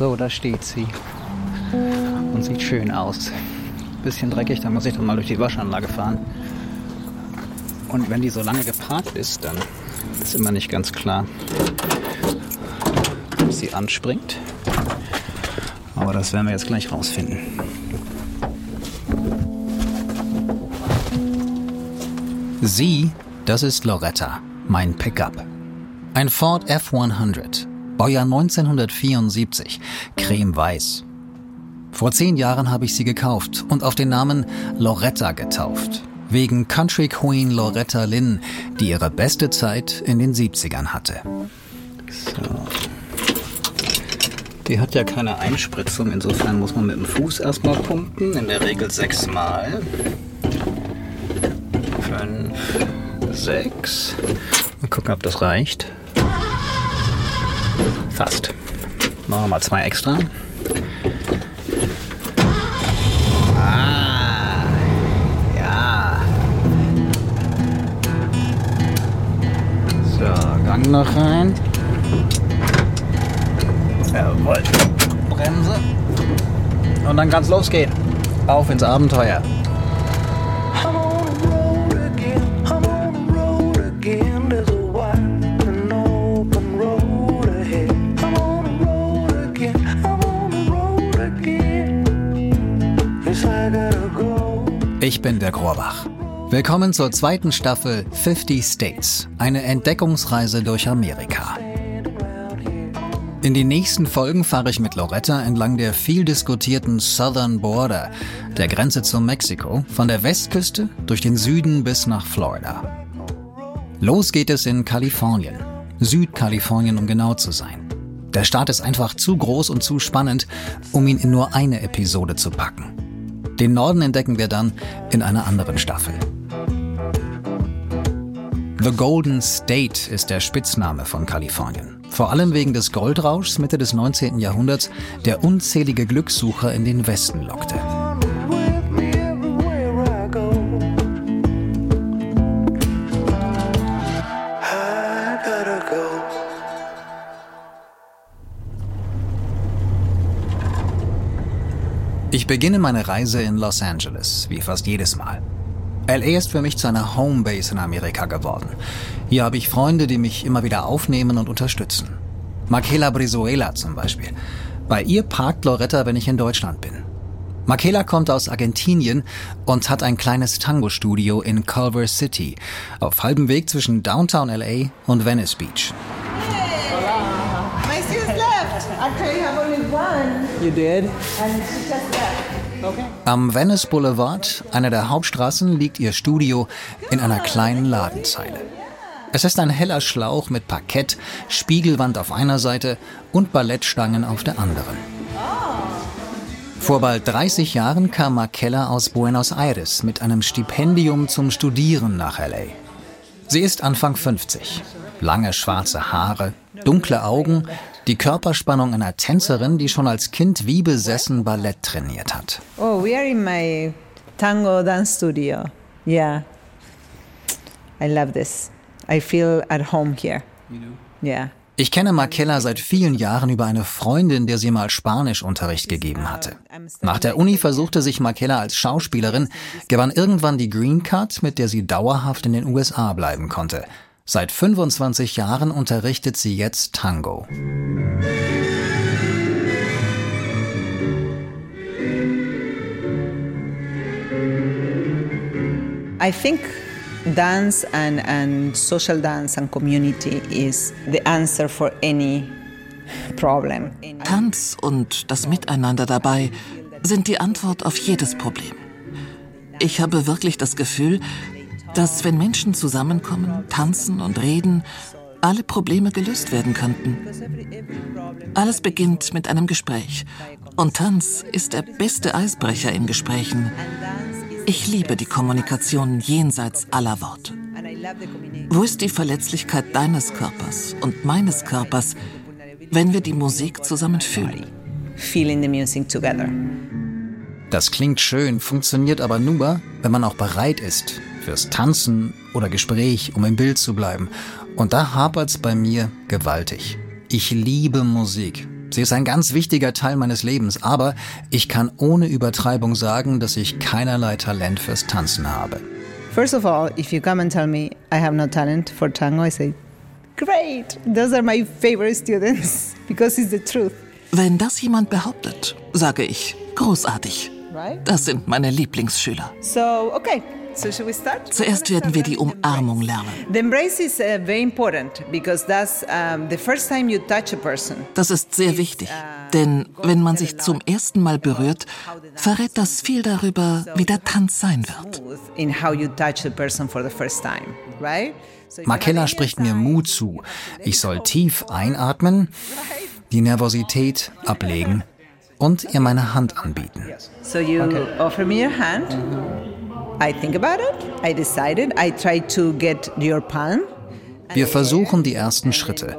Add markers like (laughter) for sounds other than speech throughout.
So, da steht sie. Und sieht schön aus. Bisschen dreckig, da muss ich dann mal durch die Waschanlage fahren. Und wenn die so lange geparkt ist, dann ist immer nicht ganz klar, ob sie anspringt. Aber das werden wir jetzt gleich rausfinden. Sie, das ist Loretta, mein Pickup. Ein Ford F100, Baujahr 1974, cremeweiß. Vor zehn Jahren habe ich sie gekauft und auf den Namen Loretta getauft. Wegen Country Queen Loretta Lynn, die ihre beste Zeit in den 70ern hatte. So. Die hat ja keine Einspritzung, insofern muss man mit dem Fuß erstmal pumpen, in der Regel sechsmal fünf, sechs. Mal gucken, ob das reicht. Fast. Machen wir mal zwei extra. Ah, ja. So, Gang noch rein. Jawohl. Bremse. Und dann kann's losgehen. Auf ins Abenteuer. Ich bin der Grorbach. Willkommen zur zweiten Staffel 50 States, eine Entdeckungsreise durch Amerika. In den nächsten Folgen fahre ich mit Loretta entlang der viel diskutierten Southern Border, der Grenze zu Mexiko, von der Westküste durch den Süden bis nach Florida. Los geht es in Kalifornien, Südkalifornien um genau zu sein. Der Staat ist einfach zu groß und zu spannend, um ihn in nur eine Episode zu packen. Den Norden entdecken wir dann in einer anderen Staffel. The Golden State ist der Spitzname von Kalifornien. Vor allem wegen des Goldrauschs Mitte des 19. Jahrhunderts, der unzählige Glückssucher in den Westen lockte. Beginne meine Reise in Los Angeles, wie fast jedes Mal. LA ist für mich zu einer Homebase in Amerika geworden. Hier habe ich Freunde, die mich immer wieder aufnehmen und unterstützen. Makela Brizuela zum Beispiel. Bei ihr parkt Loretta, wenn ich in Deutschland bin. Makela kommt aus Argentinien und hat ein kleines Tango-Studio in Culver City, auf halbem Weg zwischen Downtown LA und Venice Beach. You did? And she just left. Am Venice Boulevard, einer der Hauptstraßen, liegt ihr Studio in einer kleinen Ladenzeile. Es ist ein heller Schlauch mit Parkett, Spiegelwand auf einer Seite und Ballettstangen auf der anderen. Vor bald 30 Jahren kam Markella aus Buenos Aires mit einem Stipendium zum Studieren nach LA. Sie ist Anfang 50. Lange schwarze Haare, dunkle Augen, die Körperspannung einer Tänzerin, die schon als Kind wie besessen Ballett trainiert hat. Oh, we are in my tango dance studio. Yeah. I love this. I feel at home here. Yeah. Ich kenne Markella seit vielen Jahren über eine Freundin, der sie mal Spanischunterricht gegeben hatte. Nach der Uni versuchte sich Markella als Schauspielerin, gewann irgendwann die Green Card, mit der sie dauerhaft in den USA bleiben konnte. Seit 25 Jahren unterrichtet sie jetzt Tango. I think dance and, and social dance and community is the answer for any problem. Tanz und das Miteinander dabei sind die Antwort auf jedes Problem. Ich habe wirklich das Gefühl, dass wenn Menschen zusammenkommen, tanzen und reden, alle Probleme gelöst werden könnten. Alles beginnt mit einem Gespräch und Tanz ist der beste Eisbrecher in Gesprächen. Ich liebe die Kommunikation jenseits aller Worte. Wo ist die Verletzlichkeit deines Körpers und meines Körpers, wenn wir die Musik zusammen fühlen? Feeling the music together. Das klingt schön, funktioniert aber nur, wenn man auch bereit ist, fürs Tanzen oder Gespräch, um im Bild zu bleiben. Und da hapert's bei mir gewaltig. Ich liebe Musik. Sie ist ein ganz wichtiger Teil meines Lebens, aber ich kann ohne Übertreibung sagen, dass ich keinerlei Talent fürs Tanzen habe. First of all, if you come and tell me I have no talent for tango, I say, great, those are my favorite students, (laughs) because it's the truth. Wenn das jemand behauptet, sage ich, großartig. Das sind meine Lieblingsschüler. So, okay. So should we start? Zuerst werden wir die Umarmung lernen. The embrace is uh, very important because that's the first time you touch a person. Das ist sehr wichtig, denn wenn man sich zum ersten Mal berührt, verrät das viel darüber, wie der Tanz sein wird. In how you touch a person for the first time, right? Makella spricht mir Mut zu. Ich soll tief einatmen, die Nervosität ablegen und ihr meine Hand anbieten. So you offer me your hand. I think about it. I decided. I try to get your palm. Wir versuchen die ersten Schritte.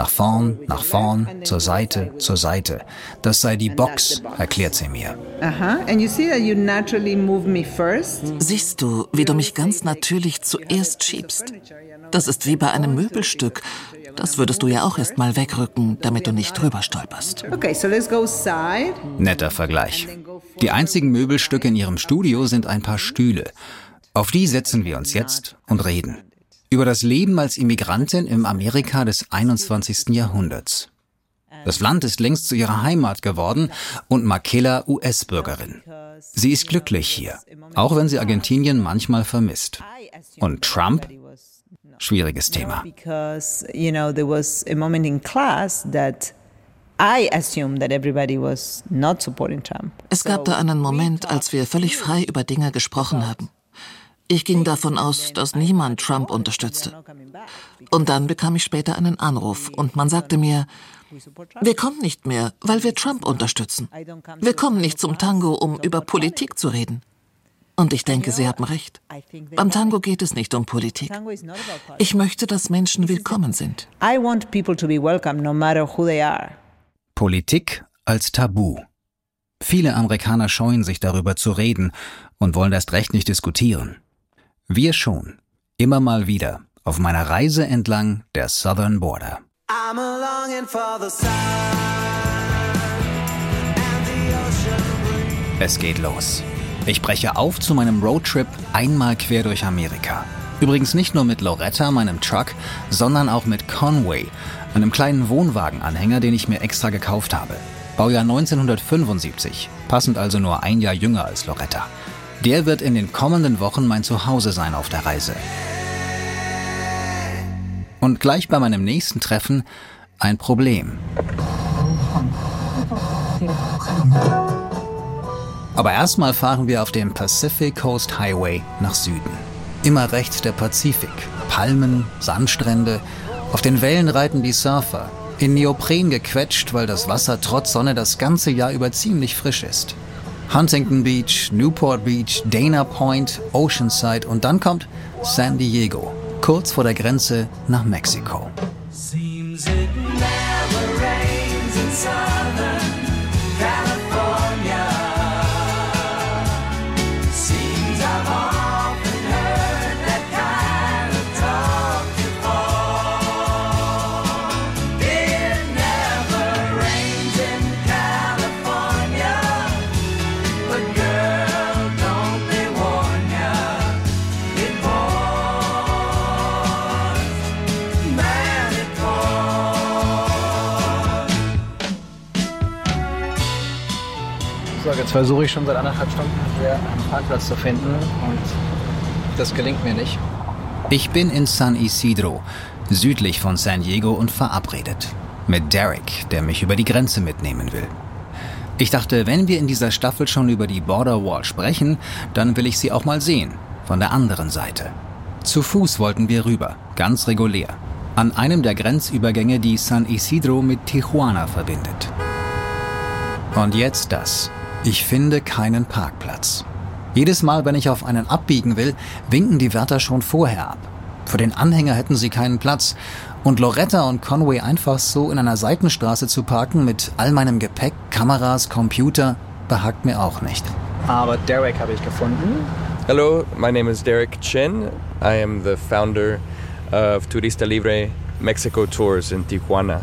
Nach vorn, nach vorn, zur Seite, zur Seite. Das sei die Box, erklärt sie mir. And you see that you naturally move me first. Siehst du, wie du mich ganz natürlich zuerst schiebst? Das ist wie bei einem Möbelstück. Das würdest du ja auch erst mal wegrücken, damit du nicht drüber stolperst. Okay, so let's go side. Netter Vergleich. Die einzigen Möbelstücke in ihrem Studio sind ein paar Stühle. Auf die setzen wir uns jetzt und reden. Über das Leben als Immigrantin im Amerika des 21. Jahrhunderts. Das Land ist längst zu ihrer Heimat geworden und Makela US-Bürgerin. Sie ist glücklich hier, auch wenn sie Argentinien manchmal vermisst. Und Trump? Schwieriges Thema. Because, you know, there was a moment in class that I assumed that everybody was not supporting Trump. Es gab da einen Moment, als wir völlig frei über Dinge gesprochen haben. Ich ging davon aus, dass niemand Trump unterstützte. Und dann bekam ich später einen Anruf und man sagte mir, wir kommen nicht mehr, weil wir Trump unterstützen. Wir kommen nicht zum Tango, um über Politik zu reden. Und ich denke, Sie haben recht. Beim Tango geht es nicht um Politik. Ich möchte, dass Menschen willkommen sind. I want people to be welcome no matter who they are. Politik als Tabu. Viele Amerikaner scheuen sich darüber zu reden und wollen erst recht nicht diskutieren. Wir schon. Immer mal wieder. Auf meiner Reise entlang der Southern Border. Es geht los. Ich breche auf zu meinem Roadtrip einmal quer durch Amerika. Übrigens nicht nur mit Loretta, meinem Truck, sondern auch mit Conway, einem kleinen Wohnwagenanhänger, den ich mir extra gekauft habe. Baujahr 1975, passend also nur ein Jahr jünger als Loretta. Der wird in den kommenden Wochen mein Zuhause sein auf der Reise. Und gleich bei meinem nächsten Treffen ein Problem. Aber erstmal fahren wir auf dem Pacific Coast Highway nach Süden. Immer rechts der Pazifik. Palmen, Sandstrände. Auf den Wellen reiten die Surfer. In Neopren gequetscht, weil das Wasser trotz Sonne das ganze Jahr über ziemlich frisch ist. Huntington Beach, Newport Beach, Dana Point, Oceanside und dann kommt San Diego, kurz vor der Grenze nach Mexiko. Jetzt versuche ich schon seit anderthalb Stunden hier einen Parkplatz zu finden und das gelingt mir nicht. Ich bin in San Isidro, südlich von San Diego und verabredet. Mit Derek, der mich über die Grenze mitnehmen will. Ich dachte, wenn wir in dieser Staffel schon über die Border Wall sprechen, dann will ich sie auch mal sehen. Von der anderen Seite. Zu Fuß wollten wir rüber, ganz regulär. An einem der Grenzübergänge, die San Isidro mit Tijuana verbindet. Und jetzt das. Ich finde keinen Parkplatz. Jedes Mal, wenn ich auf einen abbiegen will, winken die Wärter schon vorher ab. Für den Anhänger hätten sie keinen Platz. Und Loretta und Conway einfach so in einer Seitenstraße zu parken mit all meinem Gepäck, Kameras, Computer, behagt mir auch nicht. Aber Derek habe ich gefunden. Hello, my name is Derek Chen. I am the founder of Turista Libre Mexico Tours in Tijuana.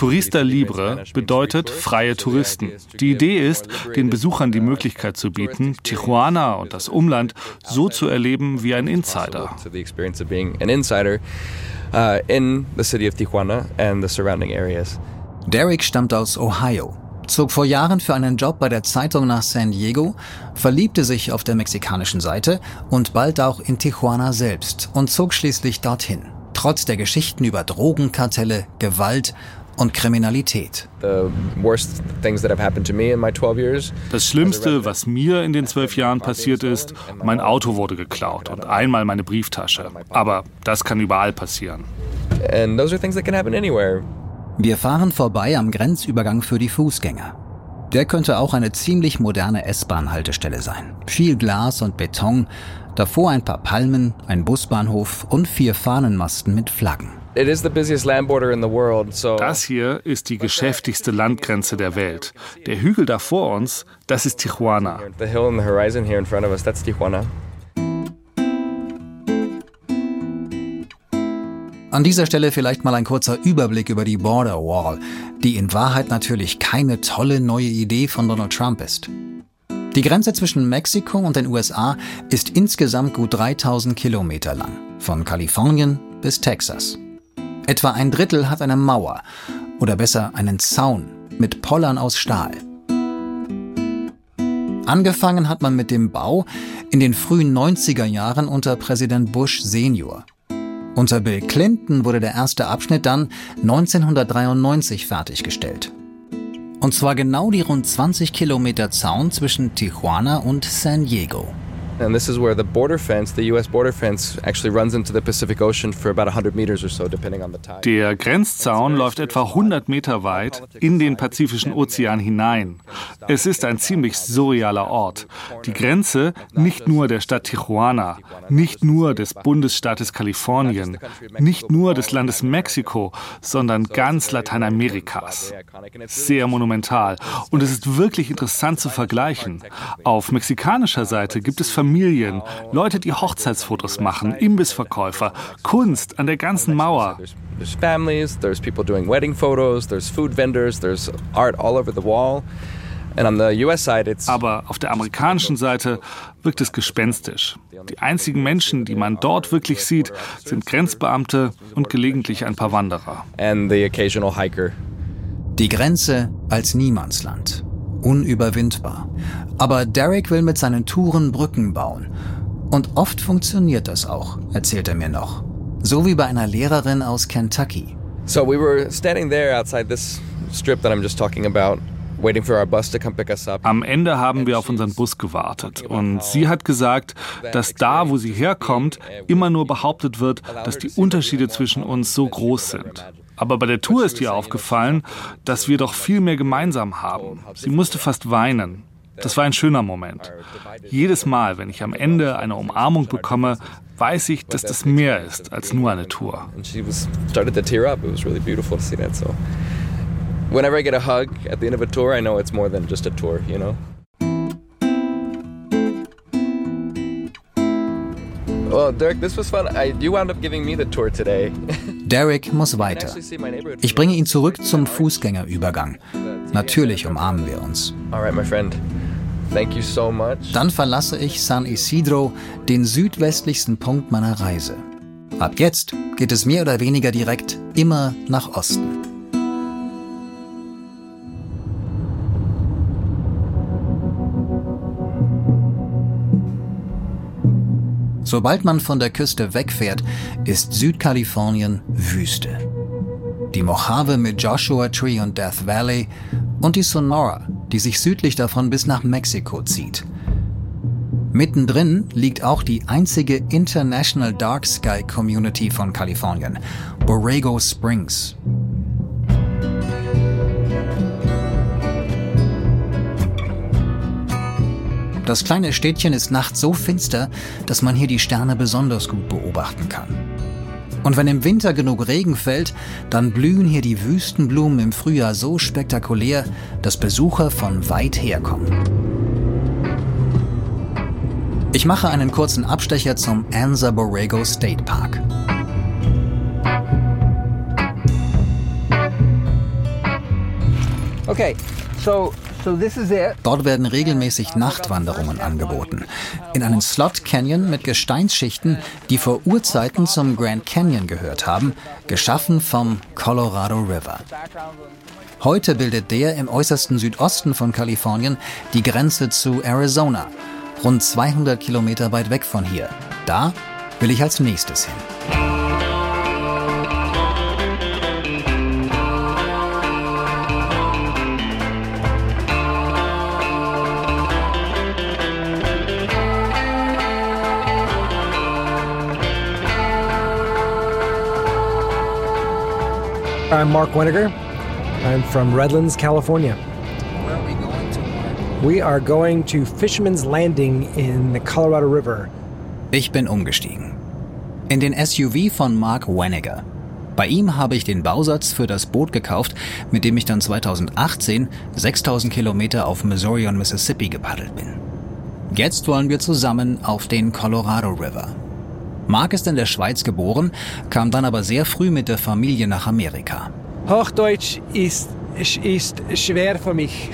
Turista Libre bedeutet freie Touristen. Die Idee ist, den Besuchern die Möglichkeit zu bieten, Tijuana und das Umland so zu erleben wie ein Insider. To the experience of being an insider in the city of Tijuana and the surrounding areas. Derek stammt aus Ohio, zog vor Jahren für einen Job bei der Zeitung nach San Diego, verliebte sich auf der mexikanischen Seite und bald auch in Tijuana selbst und zog schließlich dorthin. Trotz der Geschichten über Drogenkartelle, Gewalt und Kriminalität. The worst things that have happened to me in my 12 years. Das Schlimmste, was mir in den zwölf Jahren passiert ist, mein Auto wurde geklaut und einmal meine Brieftasche. Aber das kann überall passieren. And those are things that can happen anywhere. Wir fahren vorbei am Grenzübergang für die Fußgänger. Der könnte auch eine ziemlich moderne S-Bahn-Haltestelle sein. Viel Glas und Beton, davor ein paar Palmen, ein Busbahnhof und vier Fahnenmasten mit Flaggen. It is the busiest land border in the world, so Das hier ist die geschäftigste Landgrenze der Welt. Der Hügel da vor uns, das ist Tijuana. the hill on the horizon here in front of us, that's Tijuana. An dieser Stelle vielleicht mal ein kurzer Überblick über die Border Wall, die in Wahrheit natürlich keine tolle neue Idee von Donald Trump ist. Die Grenze zwischen Mexiko und den USA ist insgesamt gut 3000 Kilometer lang, von Kalifornien bis Texas. Etwa ein Drittel hat eine Mauer oder besser einen Zaun mit Pollern aus Stahl. Angefangen hat man mit dem Bau in den frühen 90er Jahren unter Präsident Bush Senior. Unter Bill Clinton wurde der erste Abschnitt dann 1993 fertiggestellt. Und zwar genau die rund 20 Kilometer Zaun zwischen Tijuana und San Diego. And this is where the border fence, the US border fence, actually runs into the Pacific Ocean for about 100 meters or so, depending on the tide. Der Grenzzaun läuft etwa 100 Meter weit in den Pazifischen Ozean hinein. Es ist ein ziemlich surrealer Ort. Die Grenze nicht nur der Stadt Tijuana, nicht nur des Bundesstaates Kalifornien, nicht nur des Landes Mexiko, sondern ganz Lateinamerikas. Sehr monumental. Und es ist wirklich interessant zu vergleichen. Auf mexikanischer Seite gibt es Familien, Leute, die Hochzeitsfotos machen, Imbissverkäufer, Kunst an der ganzen Mauer. There's, families, there's people doing wedding photos, there's food vendors, there's art all over the wall. And on the US side, it's Aber auf der amerikanischen Seite wirkt es gespenstisch. Die einzigen Menschen, die man dort wirklich sieht, sind Grenzbeamte und gelegentlich ein paar Wanderer. Die Grenze als Niemandsland. Unüberwindbar. Aber Derek will mit seinen Touren Brücken bauen. Und oft funktioniert das auch, erzählt er mir noch. So wie bei einer Lehrerin aus Kentucky. So we were standing there outside this strip that I'm just talking about, waiting for our bus to come pick us up. Am Ende haben wir auf unseren Bus gewartet und sie hat gesagt, dass da, wo sie herkommt, immer nur behauptet wird, dass die Unterschiede zwischen uns so groß sind. Aber bei der Tour ist ihr aufgefallen, dass wir doch viel mehr gemeinsam haben. Sie musste fast weinen. Das war ein schöner Moment. Jedes Mal, wenn ich am Ende eine Umarmung bekomme, weiß ich, dass das mehr ist als nur eine Tour. Whenever I get a hug at the end of a tour, I know it's more than just a tour, you know? Well, Dirk, this was fun. I, you wound up giving me the tour today. (laughs) Derek muss weiter. Ich bringe ihn zurück zum Fußgängerübergang. Natürlich umarmen wir uns. Dann verlasse ich San Isidro, den südwestlichsten Punkt meiner Reise. Ab jetzt geht es mehr oder weniger direkt immer nach Osten. Sobald man von der Küste wegfährt, ist Südkalifornien Wüste. Die Mojave mit Joshua Tree und Death Valley und die Sonora, die sich südlich davon bis nach Mexiko zieht. Mittendrin liegt auch die einzige International Dark Sky Community von Kalifornien, Borrego Springs. Das kleine Städtchen ist nachts so finster, dass man hier die Sterne besonders gut beobachten kann. Und wenn im Winter genug Regen fällt, dann blühen hier die Wüstenblumen im Frühjahr so spektakulär, dass Besucher von weit her kommen. Ich mache einen kurzen Abstecher zum Anza Borrego State Park. Okay, Dort werden regelmäßig Nachtwanderungen angeboten. In einen Slot Canyon mit Gesteinsschichten, die vor Urzeiten zum Grand Canyon gehört haben, geschaffen vom Colorado River. Heute bildet der im äußersten Südosten von Kalifornien die Grenze zu Arizona, rund 200 Kilometer weit weg von hier. Da will ich als nächstes hin. I'm Mark Weniger. I'm from Redlands, California. Where are we going to? We are going to Fisherman's Landing in the Colorado River. Ich bin umgestiegen. In den SUV von Mark Weniger. Bei ihm habe ich den Bausatz für das Boot gekauft, mit dem ich dann 2018 6000 Kilometer auf Missouri und Mississippi gepaddelt bin. Jetzt wollen wir zusammen auf den Colorado River. Mark ist in der Schweiz geboren, kam dann aber sehr früh mit der Familie nach Amerika. Hochdeutsch ist, ist schwer für mich.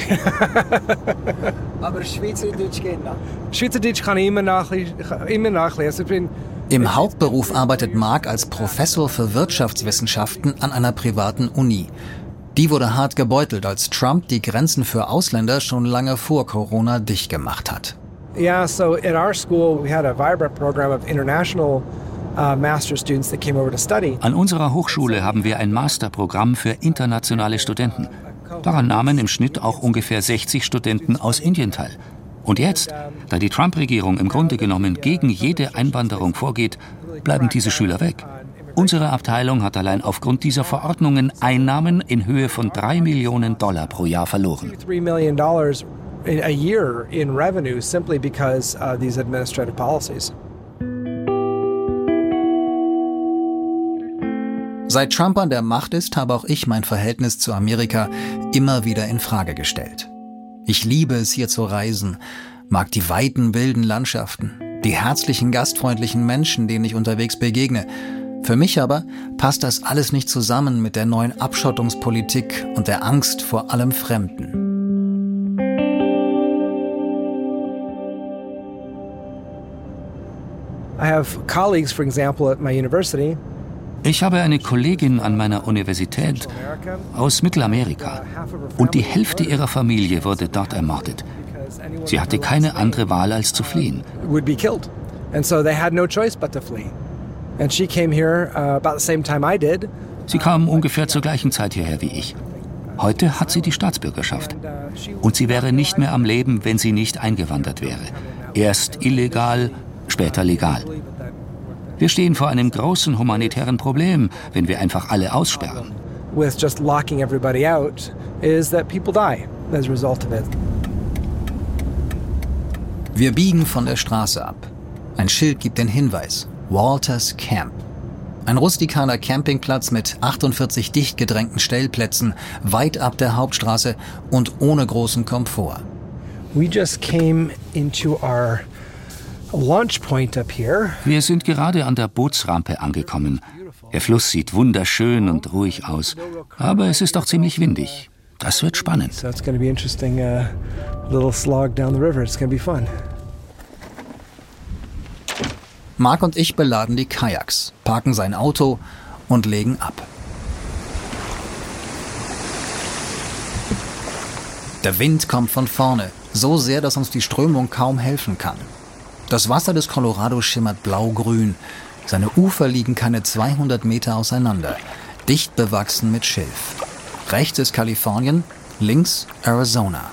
Aber Schweizerdeutsch geht noch. Schweizerdeutsch kann ich immer, nachle immer nachlesen. Ich bin Im Hauptberuf arbeitet Mark als Professor für Wirtschaftswissenschaften an einer privaten Uni. Die wurde hart gebeutelt, als Trump die Grenzen für Ausländer schon lange vor Corona dicht gemacht hat. Yeah, so at our school, we had a vibrant program of international uh, master students that came over to study. An unserer Hochschule haben wir ein Masterprogramm für internationale Studenten. Daran nahmen im Schnitt auch ungefähr 60 Studenten aus Indien teil. Und jetzt, da die Trump-Regierung im Grunde genommen gegen jede Einwanderung vorgeht, bleiben diese Schüler weg. Unsere Abteilung hat allein aufgrund dieser Verordnungen Einnahmen in Höhe von 3 Millionen Dollar pro Jahr verloren. $3 million in a year in revenue simply because of these administrative policies. Seit Trump an der Macht ist, habe auch ich mein Verhältnis zu Amerika immer wieder in Frage gestellt. Ich liebe es hier zu reisen, mag die weiten, wilden Landschaften, die herzlichen, gastfreundlichen Menschen, denen ich unterwegs begegne. Für mich aber passt das alles nicht zusammen mit der neuen Abschottungspolitik und der Angst vor allem Fremden. Ich habe eine Kollegin an meiner Universität aus Mittelamerika und die Hälfte ihrer Familie wurde dort ermordet. Sie hatte keine andere Wahl als zu fliehen. would be killed. And so they had no choice but to flee. And she came here uh, about the same time I did. Sie kam ungefähr zur gleichen Zeit hierher wie ich. Heute hat sie die Staatsbürgerschaft. Und sie wäre nicht mehr am Leben, wenn sie nicht eingewandert wäre. Erst illegal, später legal. Wir stehen vor einem großen humanitären Problem, wenn wir einfach alle aussperren. With just locking everybody out, is that people die as a result of it. Wir biegen von der Straße ab. Ein Schild gibt den Hinweis. Walters Camp. Ein rustikaler Campingplatz mit 48 dicht gedrängten Stellplätzen, weit ab der Hauptstraße und ohne großen Komfort. We just came into our launch point up here. Wir sind gerade an der Bootsrampe angekommen. Der Fluss sieht wunderschön und ruhig aus, aber es ist auch ziemlich windig. Das wird spannend. Uh, little slog down the river. It's going to be fun. Mark und ich beladen die Kajaks, parken sein Auto und legen ab. Der Wind kommt von vorne, so sehr, dass uns die Strömung kaum helfen kann. Das Wasser des Colorado schimmert blau-grün. Seine Ufer liegen keine 200 Meter auseinander, dicht bewachsen mit Schilf. Rechts ist Kalifornien, links Arizona.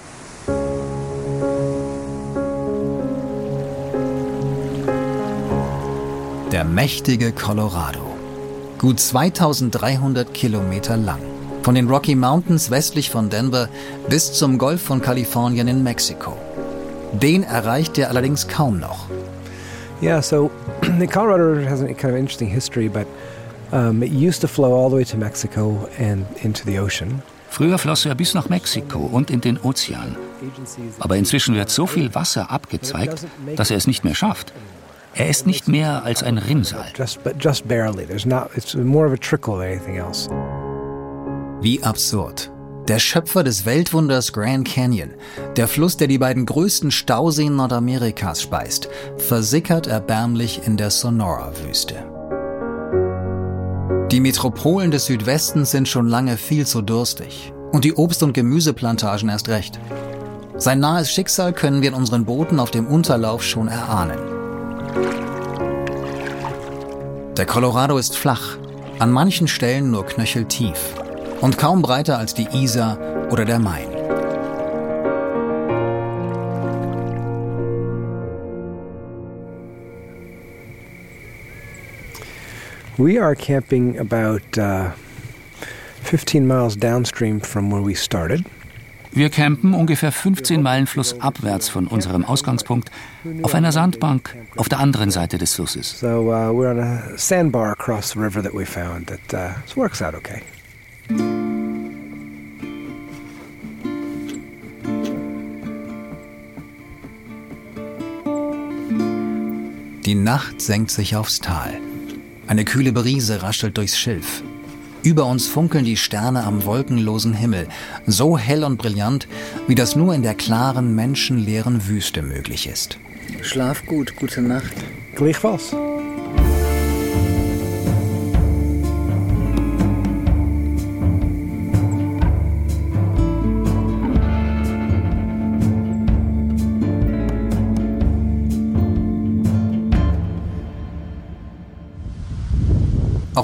Der mächtige Colorado. Gut 2300 Kilometer lang. Von den Rocky Mountains westlich von Denver bis zum Golf von Kalifornien in Mexiko. Den erreicht er allerdings kaum noch. Yeah, so (clears throat) the Colorado has a kind of interesting history, but um, it used to flow all the way to Mexico and into the ocean. Früher floss er bis nach Mexiko und in den Ozean. Aber inzwischen wird so viel Wasser abgezweigt, dass er es nicht mehr schafft. Er ist nicht mehr als ein Rinnsal. Wie absurd. Der Schöpfer des Weltwunders Grand Canyon, der Fluss, der die beiden größten Stauseen Nordamerikas speist, versickert erbärmlich in der Sonora-Wüste. Die Metropolen des Südwestens sind schon lange viel zu durstig. Und die Obst- und Gemüseplantagen erst recht. Sein nahes Schicksal können wir in unseren Booten auf dem Unterlauf schon erahnen. Der Colorado ist flach, an manchen Stellen nur knöcheltief und kaum breiter als die Isar oder der Main. We are camping about uh, 15 miles downstream from where we started. Wir campen ungefähr 15 Meilen flussabwärts von unserem Ausgangspunkt auf einer Sandbank auf der anderen Seite des Flusses. So uh, we're on a sandbar across the river that we found that uh, works out okay. Die Nacht senkt sich aufs Tal. Eine kühle Brise raschelt durchs Schilf. Über uns funkeln die Sterne am wolkenlosen Himmel, so hell und brillant, wie das nur in der klaren, menschenleeren Wüste möglich ist. Schlaf gut, gute Nacht. Gleichfalls.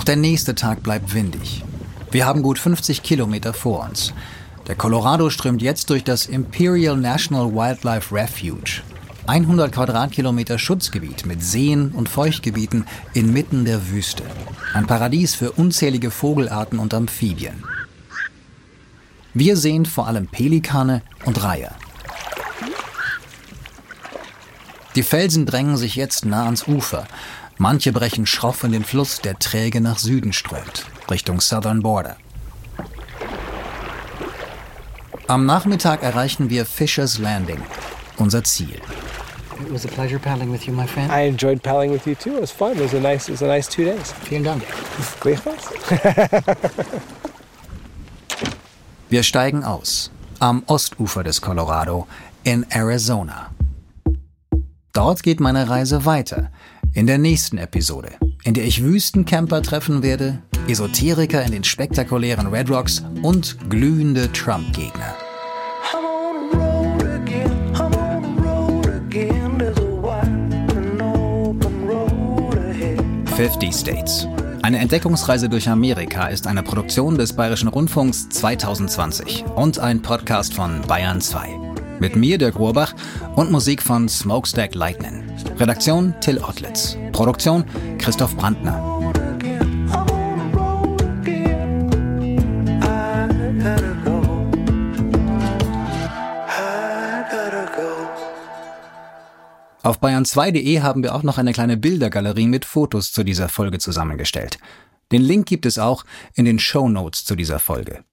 Der nächste Tag bleibt windig. Wir haben gut 50 Kilometer vor uns. Der Colorado strömt jetzt durch das Imperial National Wildlife Refuge. 100 Quadratkilometer Schutzgebiet mit Seen und Feuchtgebieten inmitten der Wüste. Ein Paradies für unzählige Vogelarten und Amphibien. Wir sehen vor allem Pelikane und Reiher. Die Felsen drängen sich jetzt nah ans Ufer. Manche brechen schroff in den Fluss, der träge nach Süden strömt, Richtung Southern Border. Am Nachmittag erreichen wir Fisher's Landing, unser Ziel. It was a pleasure paddling with you, my friend. I enjoyed paddling with you too. It was fun. It was a nice, it was a nice two days. Vielen Dank. (laughs) Wir steigen aus, am Ostufer des Colorado, in Arizona. Dort geht meine Reise weiter, in der nächsten Episode, in der ich Wüstencamper treffen werde, Esoteriker in den spektakulären Red Rocks und glühende Trump-Gegner. 50 States. Eine Entdeckungsreise durch Amerika ist eine Produktion des Bayerischen Rundfunks 2020 und ein Podcast von Bayern 2. Mit mir, Dirk Rohrbach, und Musik von Smokestack Lightning. Redaktion Till Ottlitz. Produktion Christoph Brandner. Auf bayern2.de haben wir auch noch eine kleine Bildergalerie mit Fotos zu dieser Folge zusammengestellt. Den Link gibt es auch in den Show Notes zu dieser Folge.